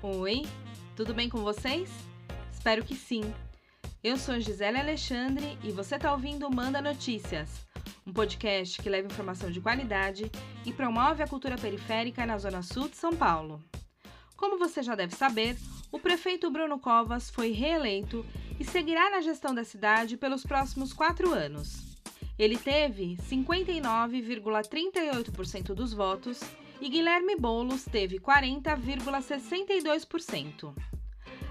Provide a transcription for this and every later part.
Oi, tudo bem com vocês? Espero que sim. Eu sou Gisele Alexandre e você está ouvindo Manda Notícias, um podcast que leva informação de qualidade e promove a cultura periférica na Zona Sul de São Paulo. Como você já deve saber, o prefeito Bruno Covas foi reeleito e seguirá na gestão da cidade pelos próximos quatro anos. Ele teve 59,38% dos votos e Guilherme Boulos teve 40,62%.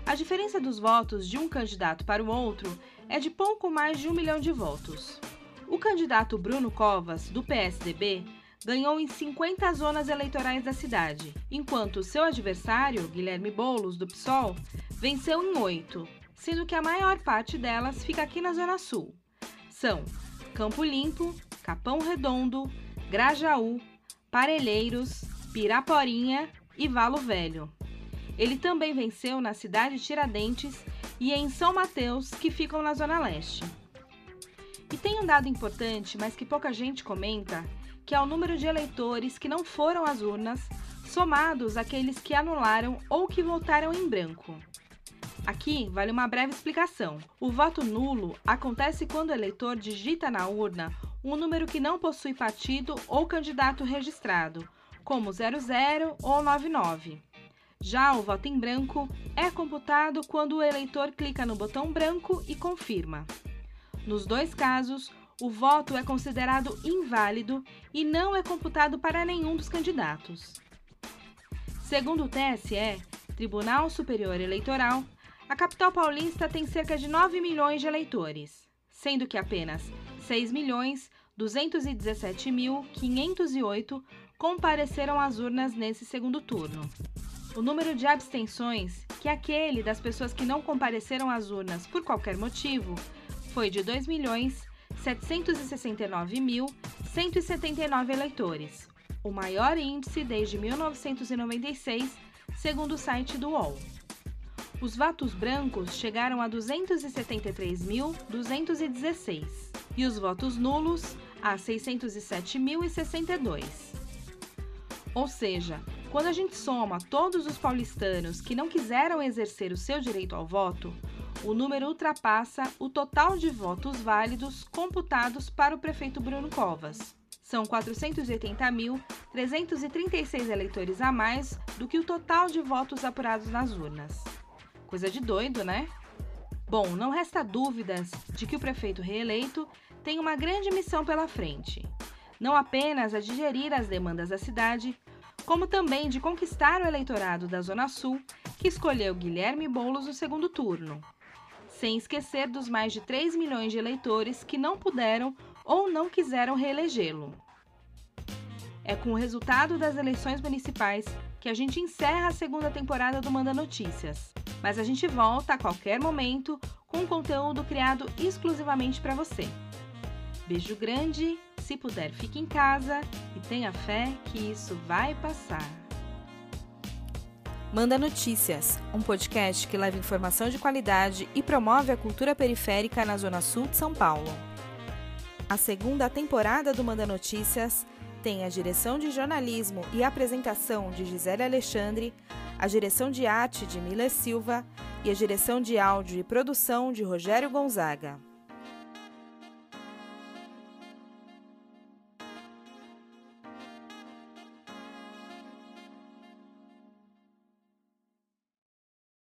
A diferença dos votos de um candidato para o outro é de pouco mais de um milhão de votos. O candidato Bruno Covas, do PSDB, ganhou em 50 zonas eleitorais da cidade, enquanto seu adversário, Guilherme Boulos, do PSOL, venceu em oito, sendo que a maior parte delas fica aqui na Zona Sul. São Campo Limpo, Capão Redondo, Grajaú, Parelheiros, Piraporinha e Valo Velho. Ele também venceu na cidade de Tiradentes e em São Mateus, que ficam na Zona Leste. E tem um dado importante, mas que pouca gente comenta, que é o número de eleitores que não foram às urnas, somados àqueles que anularam ou que votaram em branco. Aqui vale uma breve explicação. O voto nulo acontece quando o eleitor digita na urna um número que não possui partido ou candidato registrado, como 00 ou 99. Já o voto em branco é computado quando o eleitor clica no botão branco e confirma. Nos dois casos, o voto é considerado inválido e não é computado para nenhum dos candidatos. Segundo o TSE, Tribunal Superior Eleitoral, a capital paulista tem cerca de 9 milhões de eleitores, sendo que apenas 6 milhões 217.508 compareceram às urnas nesse segundo turno. O número de abstenções, que é aquele das pessoas que não compareceram às urnas por qualquer motivo, foi de 2.769.179 eleitores, o maior índice desde 1996, segundo o site do UOL. Os votos brancos chegaram a 273.216 e os votos nulos a 607.062. Ou seja, quando a gente soma todos os paulistanos que não quiseram exercer o seu direito ao voto, o número ultrapassa o total de votos válidos computados para o prefeito Bruno Covas. São 480.336 eleitores a mais do que o total de votos apurados nas urnas. Coisa de doido, né? Bom, não resta dúvidas de que o prefeito reeleito tem uma grande missão pela frente. Não apenas a de gerir as demandas da cidade, como também de conquistar o eleitorado da Zona Sul, que escolheu Guilherme Boulos no segundo turno. Sem esquecer dos mais de 3 milhões de eleitores que não puderam ou não quiseram reelegê-lo. É com o resultado das eleições municipais que a gente encerra a segunda temporada do Manda Notícias. Mas a gente volta a qualquer momento com conteúdo criado exclusivamente para você. Beijo grande, se puder fique em casa e tenha fé que isso vai passar. Manda Notícias, um podcast que leva informação de qualidade e promove a cultura periférica na Zona Sul de São Paulo. A segunda temporada do Manda Notícias tem a direção de jornalismo e apresentação de Gisele Alexandre, a direção de arte de Mila Silva e a direção de áudio e produção de Rogério Gonzaga.